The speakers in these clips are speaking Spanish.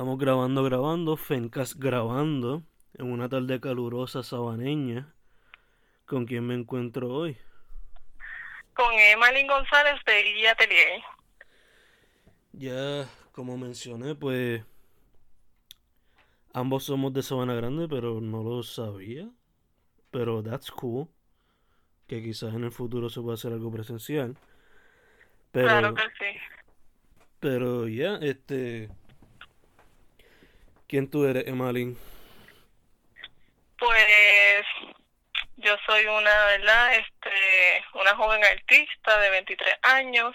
Estamos grabando, grabando, Fencast grabando en una tarde calurosa sabaneña. ¿Con quién me encuentro hoy? Con Emalyn González de Guía Atelier. Ya, como mencioné, pues ambos somos de Sabana Grande, pero no lo sabía. Pero that's cool. Que quizás en el futuro se pueda hacer algo presencial. Pero, Claro que sí. pero ya, este. ¿Quién tú eres, Emalyn? Pues yo soy una, ¿verdad? Este, una joven artista de 23 años.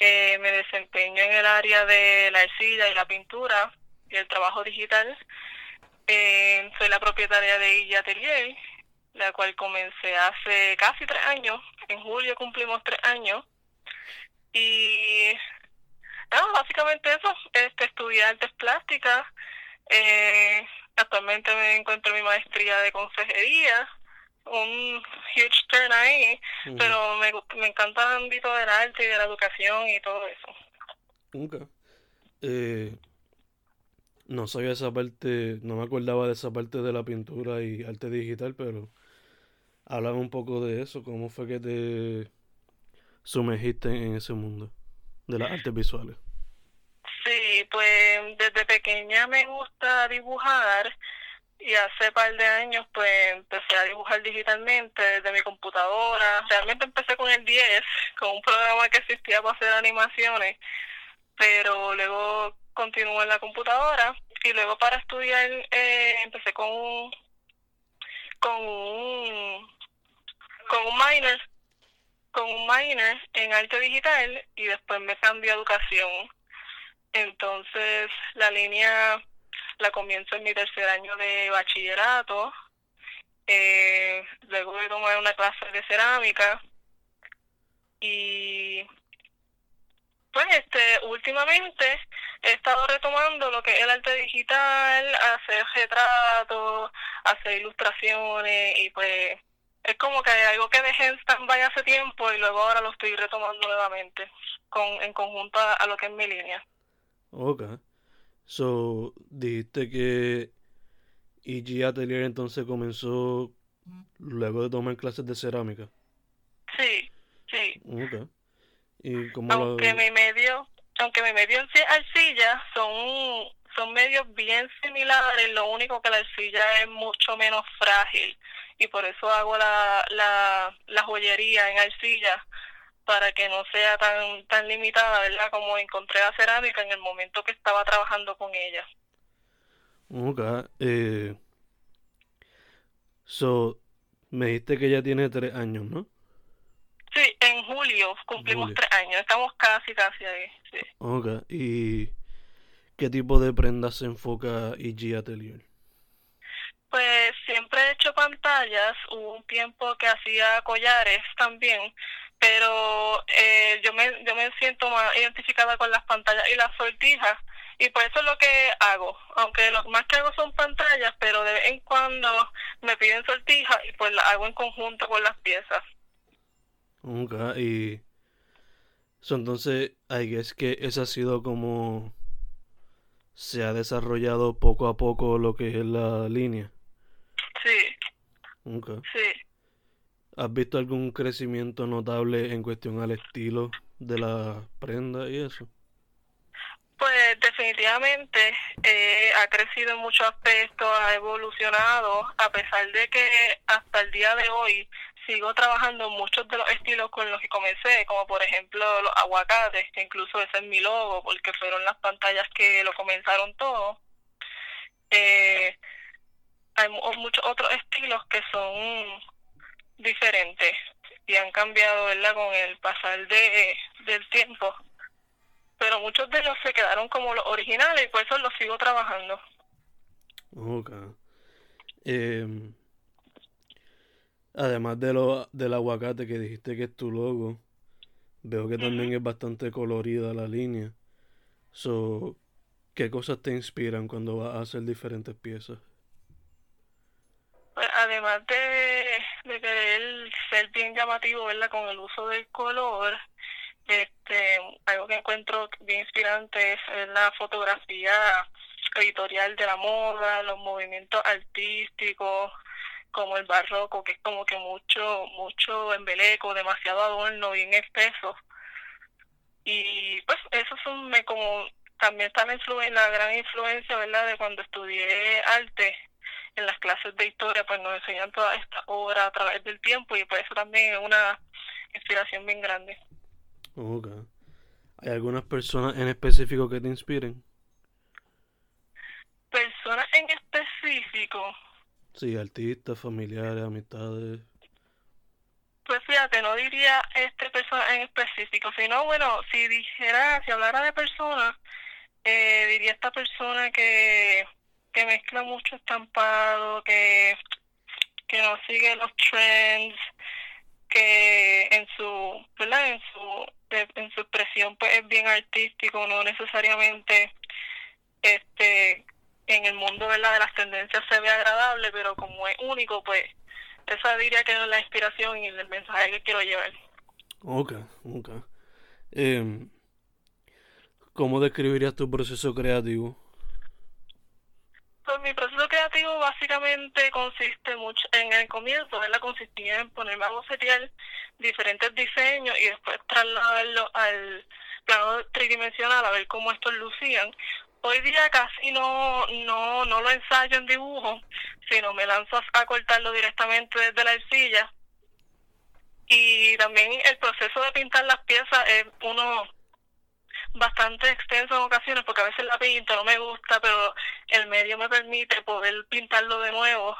Eh, me desempeño en el área de la arcilla y la pintura y el trabajo digital. Eh, soy la propietaria de Guilla Atelier, la cual comencé hace casi tres años. En julio cumplimos tres años. Y nada, básicamente eso. Este, estudié artes plásticas. Eh, actualmente me encuentro en mi maestría de consejería, un huge turn ahí, pero me, me encanta el ámbito del arte y de la educación y todo eso. Nunca. Eh, no sabía esa parte, no me acordaba de esa parte de la pintura y arte digital, pero háblame un poco de eso, cómo fue que te sumergiste en ese mundo de las artes visuales. Pues desde pequeña me gusta dibujar y hace par de años pues empecé a dibujar digitalmente desde mi computadora. Realmente empecé con el 10, con un programa que existía para hacer animaciones, pero luego continué en la computadora y luego para estudiar eh, empecé con un con un con un minor con un minor en arte digital y después me cambié a educación. Entonces, la línea la comienzo en mi tercer año de bachillerato. Eh, luego de tomar una clase de cerámica. Y pues este últimamente he estado retomando lo que es el arte digital, hacer retratos, hacer ilustraciones y pues es como que algo que dejé en stand-by hace tiempo y luego ahora lo estoy retomando nuevamente con en conjunto a, a lo que es mi línea. Ok. So, dijiste que EG Atelier entonces comenzó luego de tomar clases de cerámica. Sí, sí. Ok. ¿Y cómo lo... Aunque mi medio, aunque mi medio arcilla son son medios bien similares, lo único que la arcilla es mucho menos frágil y por eso hago la, la, la joyería en arcilla para que no sea tan tan limitada, ¿verdad? Como encontré la cerámica en el momento que estaba trabajando con ella. Ok. Eh, so, me dijiste que ya tiene tres años, ¿no? Sí, en julio cumplimos Julio. tres años, estamos casi, casi ahí, sí. Ok. ¿Y qué tipo de prendas se enfoca EG Atelier? Pues siempre he hecho pantallas, hubo un tiempo que hacía collares también, pero eh, yo me yo me siento más identificada con las pantallas y las sortijas y por eso es lo que hago, aunque lo más que hago son pantallas, pero de vez en cuando me piden sortijas y pues las hago en conjunto con las piezas. Ok. Y... So, entonces, I guess que esa ha sido como... Se ha desarrollado poco a poco lo que es la línea. Sí, Ok. sí. ¿Has visto algún crecimiento notable en cuestión al estilo de la prenda y eso? Pues definitivamente eh, ha crecido en muchos aspectos, ha evolucionado, a pesar de que hasta el día de hoy sigo trabajando muchos de los estilos con los que comencé, como por ejemplo los aguacates, que incluso ese es mi logo, porque fueron las pantallas que lo comenzaron todo. Eh, hay mu- muchos otros estilos que son diferentes y han cambiado, ¿verdad?, con el pasar de, del tiempo pero muchos de ellos se quedaron como los originales y por eso los sigo trabajando. Ok. Em, además de lo, del aguacate que dijiste que es tu logo, veo que también es bastante colorida la línea. So, ¿qué cosas te inspiran cuando vas a hacer diferentes piezas? Pues, además de, de querer ser bien llamativo, ¿verdad? Con el uso del color, este, algo que encuentro bien inspirante es la fotografía editorial de la moda, los movimientos artísticos, como el barroco, que es como que mucho, mucho embeleco, demasiado adorno, bien espeso. Y pues eso son me como también está la, la gran influencia, ¿verdad?, de cuando estudié arte en las clases de historia, pues nos enseñan toda esta obra a través del tiempo y pues eso también es una inspiración bien grande. Okay. ¿Hay algunas personas en específico que te inspiren? Personas en específico. Sí, artistas, familiares, amistades. Pues fíjate, no diría este persona en específico, sino bueno, si dijera, si hablara de personas, eh, diría esta persona que, que mezcla mucho estampado, que, que no sigue los trends, que en su, ¿verdad? En su, en su expresión pues es bien artístico, no necesariamente este en el mundo ¿verdad? de las tendencias se ve agradable, pero como es único, pues esa diría que es la inspiración y el mensaje que quiero llevar. Ok, ok. Eh, ¿Cómo describirías tu proceso creativo? Pues mi proceso creativo consiste mucho en el comienzo, ¿verdad? Consistía en ponerme a bocetear diferentes diseños y después trasladarlo al plano tridimensional a ver cómo estos lucían. Hoy día casi no, no, no lo ensayo en dibujo, sino me lanzo a cortarlo directamente desde la arcilla. Y también el proceso de pintar las piezas es uno bastante extenso en ocasiones porque a veces la pinto, no me gusta, pero el medio me permite poder pintarlo de nuevo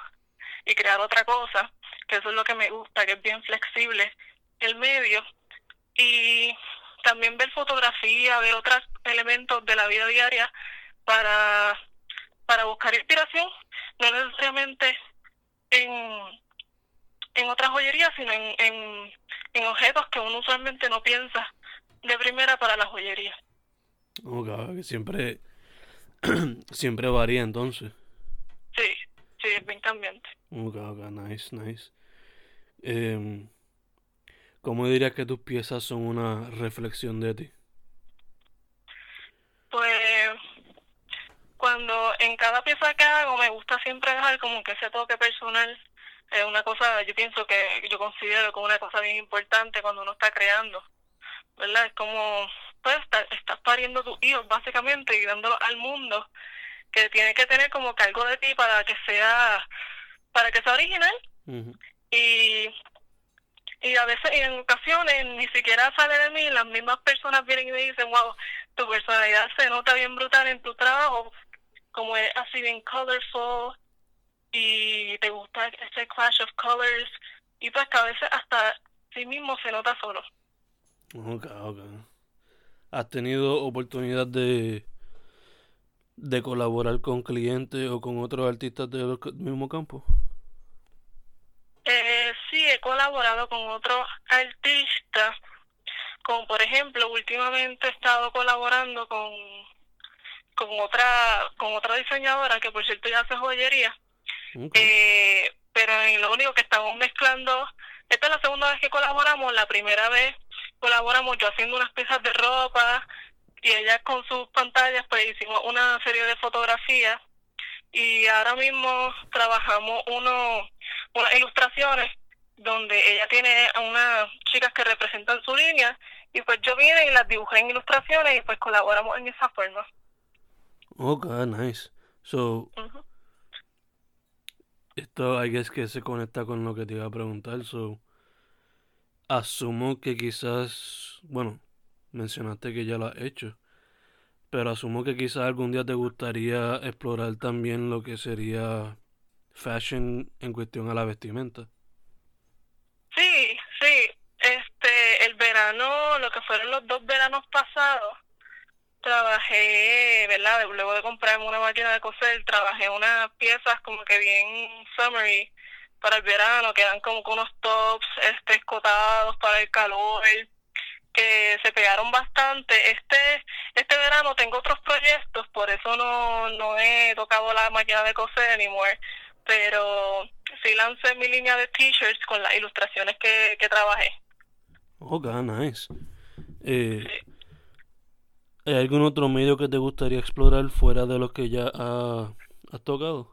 y crear otra cosa, que eso es lo que me gusta, que es bien flexible el medio. Y también ver fotografía, ver otros elementos de la vida diaria para, para buscar inspiración, no necesariamente en, en otras joyerías, sino en, en, en objetos que uno usualmente no piensa de primera para la joyería. Ok, que siempre, siempre varía entonces. Sí, sí, es bien cambiante. Ok, ok, nice, nice. Eh, ¿Cómo dirías que tus piezas son una reflexión de ti? Pues cuando en cada pieza que hago me gusta siempre dejar como que ese toque personal. Es una cosa, yo pienso que yo considero como una cosa bien importante cuando uno está creando. ¿Verdad? Es como, pues, estás pariendo tus hijos básicamente y dándolos al mundo, que tiene que tener como algo de ti para que sea, para que sea original. Y y a veces en ocasiones ni siquiera sale de mí, las mismas personas vienen y me dicen, wow, tu personalidad se nota bien brutal en tu trabajo, como es así bien colorful y te gusta ese clash of colors y pues que a veces hasta sí mismo se nota solo. Ok, ok. ¿Has tenido oportunidad de, de colaborar con clientes o con otros artistas del mismo campo? Eh, sí, he colaborado con otros artistas, como por ejemplo, últimamente he estado colaborando con, con otra con otra diseñadora que por cierto ya hace joyería, eh, pero en lo único que estamos mezclando, esta es la segunda vez que colaboramos, la primera vez colaboramos yo haciendo unas piezas de ropa y ella con sus pantallas pues hicimos una serie de fotografías y ahora mismo trabajamos uno, unas ilustraciones donde ella tiene a unas chicas que representan su línea y pues yo vine y las dibujé en ilustraciones y pues colaboramos en esa forma. Ok, nice. So, esto hay que se conecta con lo que te iba a preguntar. So, asumo que quizás, bueno, mencionaste que ya lo has hecho, pero asumo que quizás algún día te gustaría explorar también lo que sería fashion en cuestión a la vestimenta. Sí, sí. Este, el verano, lo que fueron los dos veranos pasados, trabajé, ¿verdad? Luego de comprarme una máquina de coser, trabajé unas piezas como que bien summary para el verano, quedan como con unos tops este, escotados para el calor, que se pegaron bastante. Este este verano tengo otros proyectos, por eso no, no he tocado la máquina de coser anymore, pero sí lancé mi línea de t-shirts con las ilustraciones que, que trabajé. Ok, nice. Eh, ¿Hay algún otro medio que te gustaría explorar fuera de los que ya has tocado?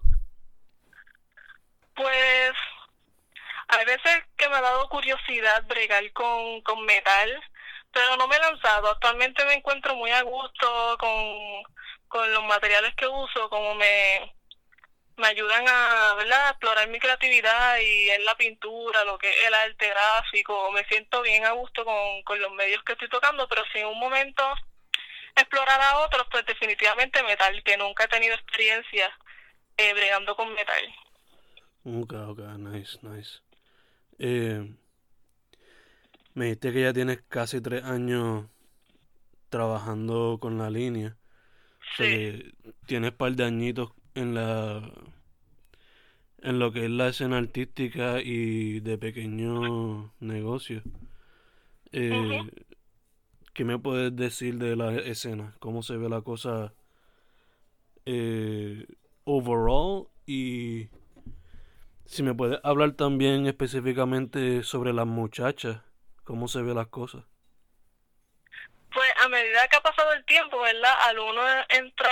Pues hay veces que me ha dado curiosidad bregar con, con metal, pero no me he lanzado. Actualmente me encuentro muy a gusto con, con los materiales que uso, como me, me ayudan a ¿verdad? explorar mi creatividad y en la pintura, lo que es el arte gráfico. Me siento bien a gusto con, con los medios que estoy tocando, pero si en un momento explorar a otros, pues definitivamente metal, que nunca he tenido experiencia eh, bregando con metal. Ok, ok, nice, nice. Eh, me dijiste que ya tienes casi tres años trabajando con la línea. Sí. tienes par de añitos en la en lo que es la escena artística y de pequeños negocios. Eh, ¿Qué me puedes decir de la escena? ¿Cómo se ve la cosa eh, overall? Y si me puedes hablar también específicamente sobre las muchachas, ¿cómo se ve las cosas? Pues a medida que ha pasado el tiempo, ¿verdad? Al uno entrar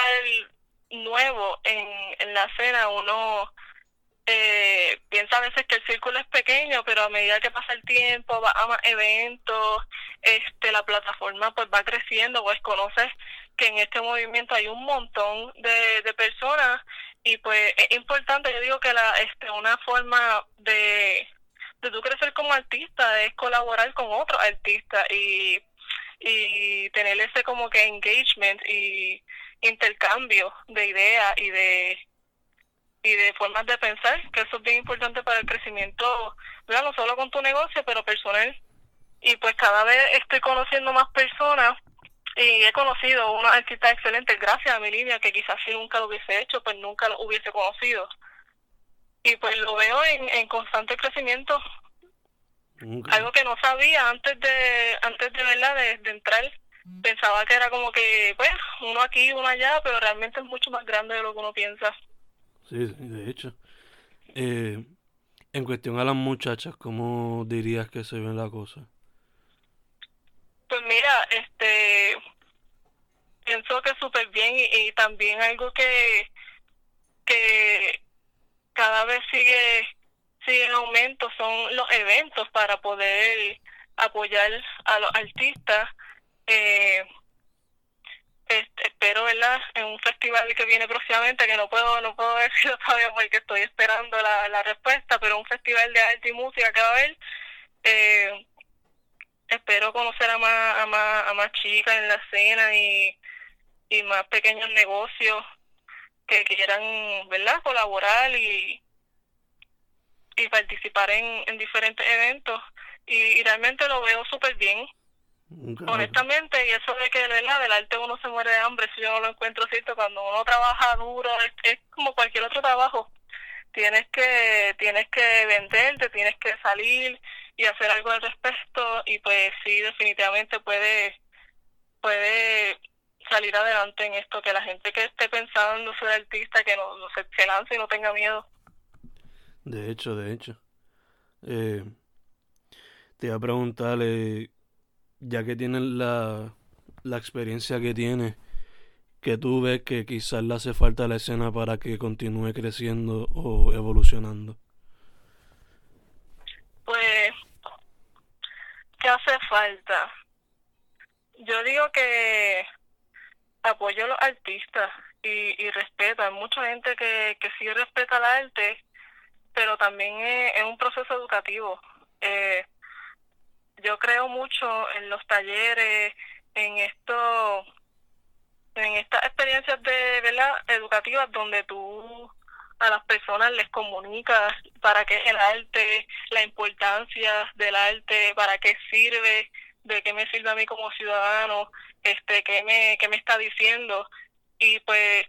nuevo en, en la escena, uno eh, piensa a veces que el círculo es pequeño, pero a medida que pasa el tiempo, va a más eventos, este, la plataforma pues va creciendo, pues conoces que en este movimiento hay un montón de, de personas y pues es importante, yo digo que la, este, una forma de, de tú crecer como artista es colaborar con otros artistas y, y tener ese como que engagement y intercambio de ideas y de y de formas de pensar, que eso es bien importante para el crecimiento, no solo con tu negocio, pero personal. Y pues cada vez estoy conociendo más personas y he conocido unos artistas excelentes gracias a mi línea, que quizás si nunca lo hubiese hecho, pues nunca lo hubiese conocido. Y pues lo veo en, en constante crecimiento. Algo que no sabía antes de, antes de verdad, de entrar pensaba que era como que, pues, uno aquí, uno allá, pero realmente es mucho más grande de lo que uno piensa. Sí, de hecho. Eh, en cuestión a las muchachas, ¿cómo dirías que se ve la cosa? Pues mira, este, pienso que súper bien y, también algo que, que cada vez sigue, sigue en aumento son los eventos para poder apoyar a los artistas. Eh, este, espero verdad en un festival que viene próximamente que no puedo no puedo decirlo todavía porque estoy esperando la, la respuesta pero un festival de arte y música que va eh, espero conocer a más a más a más chicas en la escena y, y más pequeños negocios que quieran verdad colaborar y y participar en, en diferentes eventos y realmente lo veo súper bien Honestamente, y eso de que ¿verdad? del arte uno se muere de hambre, si yo no lo encuentro cierto, cuando uno trabaja duro, es, como cualquier otro trabajo. Tienes que, tienes que venderte, tienes que salir y hacer algo al respecto, y pues sí, definitivamente puede, puede salir adelante en esto, que la gente que esté pensando ser artista, que no, se, se, lance y no tenga miedo. De hecho, de hecho. Eh, te iba a preguntarle ya que tienes la, la experiencia que tienes, que tú ves que quizás le hace falta la escena para que continúe creciendo o evolucionando? Pues, ¿qué hace falta? Yo digo que apoyo a los artistas y, y respeto. Hay mucha gente que, que sí respeta el arte, pero también es, un proceso educativo. Eh, yo creo mucho en los talleres, en esto, en estas experiencias de verdad educativas donde tú a las personas les comunicas para qué es el arte, la importancia del arte, para qué sirve, de qué me sirve a mí como ciudadano, este, qué me, qué me está diciendo. Y pues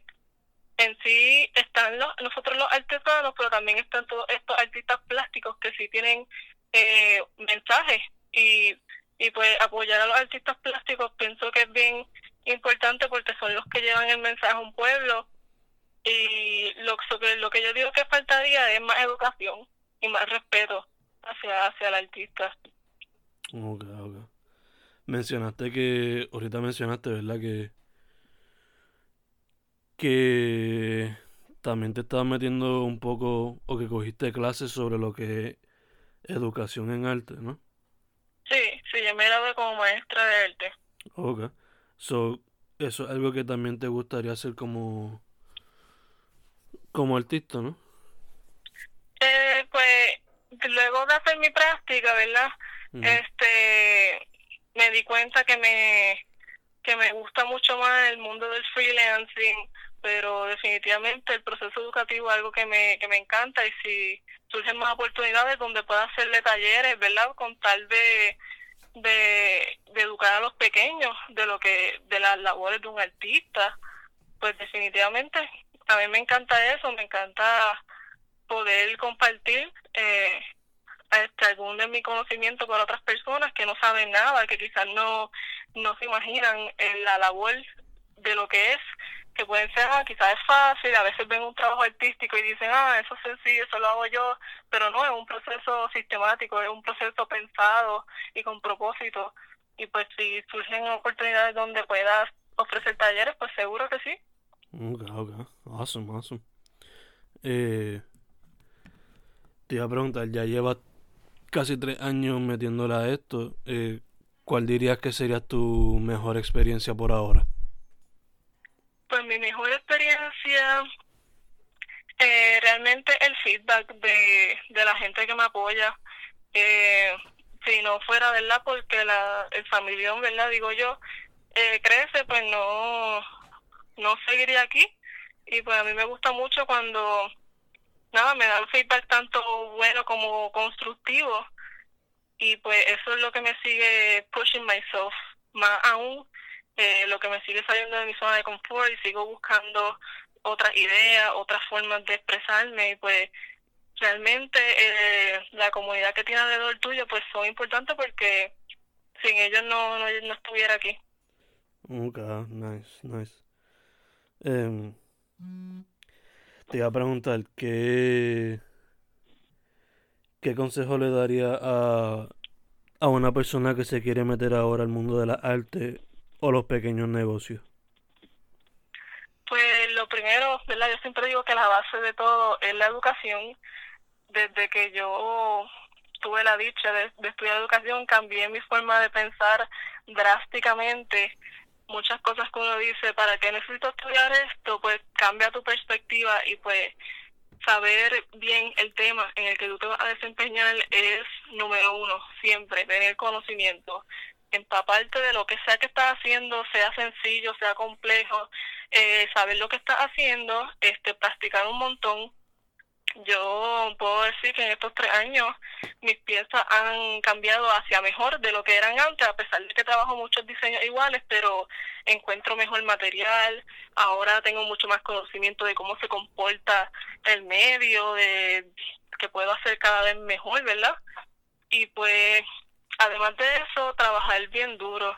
en sí están los, nosotros los artesanos, pero también están todos estos artistas plásticos que sí tienen eh, mensajes y, y pues apoyar a los artistas plásticos pienso que es bien importante porque son los que llevan el mensaje a un pueblo y lo, lo que yo digo que faltaría es más educación y más respeto hacia, hacia el artista. Ok, ok. Mencionaste que, ahorita mencionaste, ¿verdad? Que que también te estabas metiendo un poco o que cogiste clases sobre lo que es educación en arte, ¿no? Sí, sí, yo me gradué como maestra de arte. Ok. So, eso es algo que también te gustaría hacer como, como artista, ¿no? Eh, pues luego de hacer mi práctica, ¿verdad? Este, me di cuenta que me que me gusta mucho más el mundo del freelancing, pero definitivamente el proceso educativo es algo que me, que me encanta y si surgen más oportunidades donde pueda hacerle talleres, ¿verdad? Con tal de, de, educar a los pequeños de lo que de las labores de un artista, pues definitivamente a mí me encanta eso, me encanta poder compartir eh, este, algún de mi conocimiento con otras personas que no saben nada, que quizás no, no se imaginan la labor de lo que es, que pueden ser, ah, quizás es fácil, a veces ven un trabajo artístico y dicen, ah, eso es sencillo, eso lo hago yo, pero no, es un proceso sistemático, es un proceso pensado y con propósito. Y pues si surgen oportunidades donde puedas ofrecer talleres, pues seguro que sí. Ok, ok. Awesome, awesome. Eh, te iba a preguntar, ya llevas casi tres años metiéndola a esto. Eh, ¿Cuál dirías que sería tu mejor experiencia por ahora? Pues mi mejor experiencia, eh, realmente el feedback de, de la gente que me apoya. Eh, si no fuera, ¿verdad? Porque la, el familión, ¿verdad? Digo yo, eh, crece, pues no, no seguiría aquí. Y pues a mí me gusta mucho cuando, nada, me dan feedback tanto bueno como constructivo. Y pues eso es lo que me sigue pushing myself más aún eh, lo que me sigue saliendo de mi zona de confort y sigo buscando otras ideas otras formas de expresarme. Y pues realmente eh, la comunidad que tiene alrededor tuyo pues son importantes porque sin ellos no, no, estuviera aquí. Nice nice em, te iba a preguntar qué ¿Qué consejo le daría a, a una persona que se quiere meter ahora al mundo de la arte o los pequeños negocios? Pues lo primero, ¿verdad? Yo siempre digo que la base de todo es la educación. Desde que yo tuve la dicha de, estudiar educación, cambié mi forma de pensar drásticamente. Muchas cosas que uno dice, ¿para qué necesito estudiar esto? Pues cambia tu perspectiva y pues saber bien el tema en el que tú te vas a desempeñar es número uno, siempre, tener conocimiento, empaparte de lo que sea que estás haciendo, sea sencillo, sea complejo, eh, saber lo que estás haciendo, este, practicar un montón, yo puedo decir que en estos tres años mis piezas han cambiado hacia mejor de lo que eran antes, a pesar de que trabajo muchos diseños iguales, pero encuentro mejor material, ahora tengo mucho más conocimiento de cómo se comporta el medio, de que puedo hacer cada vez mejor, ¿verdad? Y pues, además de eso, trabajar bien duro,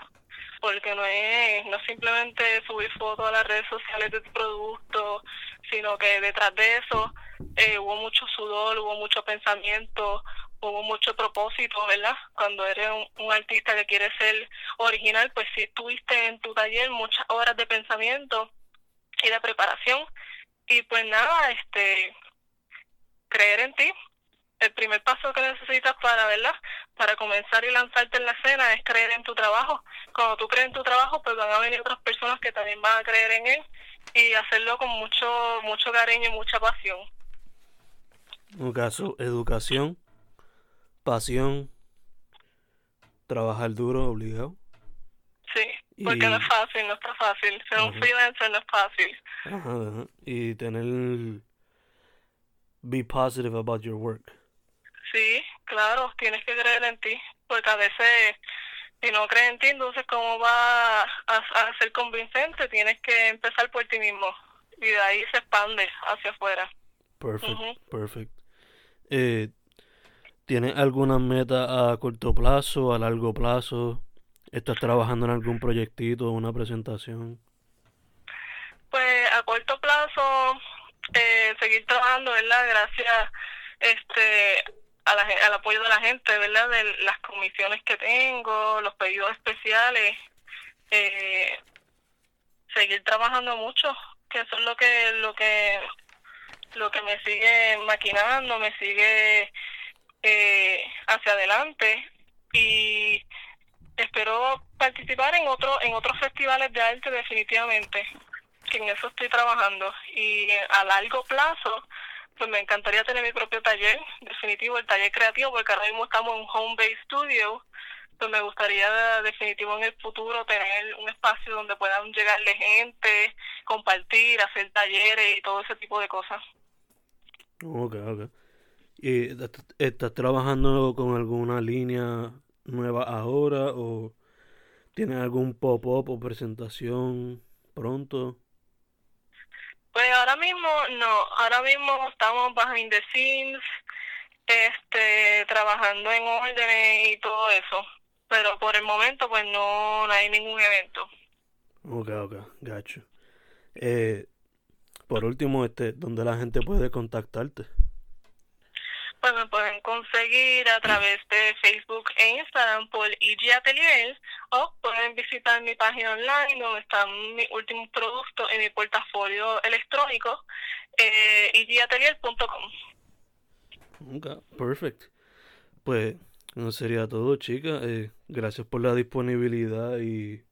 porque no es, no simplemente subir fotos a las redes sociales de tu producto, sino que detrás de eso eh, hubo mucho sudor, hubo mucho pensamiento, hubo mucho propósito, ¿verdad? Cuando eres un, artista que quiere ser original, pues si tuviste en tu taller muchas horas de pensamiento y de preparación. Y pues nada, este, creer en ti. El primer paso que necesitas para, ¿verdad? Para comenzar y lanzarte en la escena es creer en tu trabajo. Cuando tú crees en tu trabajo, pues van a venir otras personas que también van a creer en él y hacerlo con mucho, mucho cariño y mucha pasión. Un caso, educación, pasión, trabajar duro, obligado. Sí, porque no es fácil, no está fácil. Ser un freelancer no es fácil. Ajá, Y tener. Be positive about your work. Sí, claro, tienes que creer en ti. Porque a veces, si no crees en ti, entonces, ¿cómo va a, a ser convincente? Tienes que empezar por ti mismo. Y de ahí se expande hacia afuera. Perfect, perfect. Eh, ¿Tienes alguna meta a corto plazo, a largo plazo? ¿Estás trabajando en algún proyectito, una presentación? Pues a corto plazo, eh, seguir trabajando, ¿verdad? Gracias este a la, al apoyo de la gente, ¿verdad? De las comisiones que tengo, los pedidos especiales. Eh, seguir trabajando mucho que eso es lo que lo que lo que me sigue maquinando, me sigue eh, hacia adelante y espero participar en otro en otros festivales de arte definitivamente que en eso estoy trabajando y a largo plazo pues me encantaría tener mi propio taller definitivo el taller creativo porque ahora mismo estamos en home base studio. Pues me gustaría definitivo en el futuro tener un espacio donde puedan llegarle gente compartir hacer talleres y todo ese tipo de cosas. Ok ok. ¿Y estás trabajando con alguna línea nueva ahora o tienes algún pop-up o presentación pronto? Pues ahora mismo no, ahora mismo estamos behind the scenes, este, trabajando en órdenes y todo eso, pero por el momento pues no, no hay ningún evento. Ok, ok, gacho. Eh, por último, este, ¿dónde la gente puede contactarte? Pues me pueden conseguir a través de Facebook e Instagram por IG Atelier o pueden visitar mi página online donde están mis últimos productos en mi portafolio electrónico eh, igatelier.com. Ok, perfect. Pues no sería todo, chica. Eh, gracias por la disponibilidad y...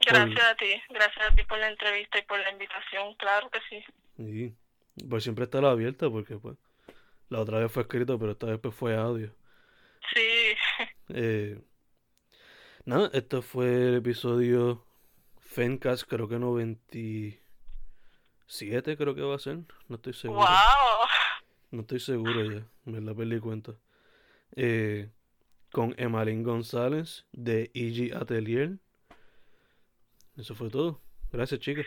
Gracias a ti, gracias a ti por la entrevista y por la invitación, claro que sí. Y pues siempre estar abierta porque pues la otra vez fue escrito, pero esta vez pues, fue audio. Sí. Eh, nada, esto fue el episodio Fencast, creo que 97 creo que va a ser. No estoy seguro. ¡Wow! No estoy seguro ya, me la perdí cuenta. Eh, con Emalín González de EG Atelier. Eso fue todo. Gracias, chicas.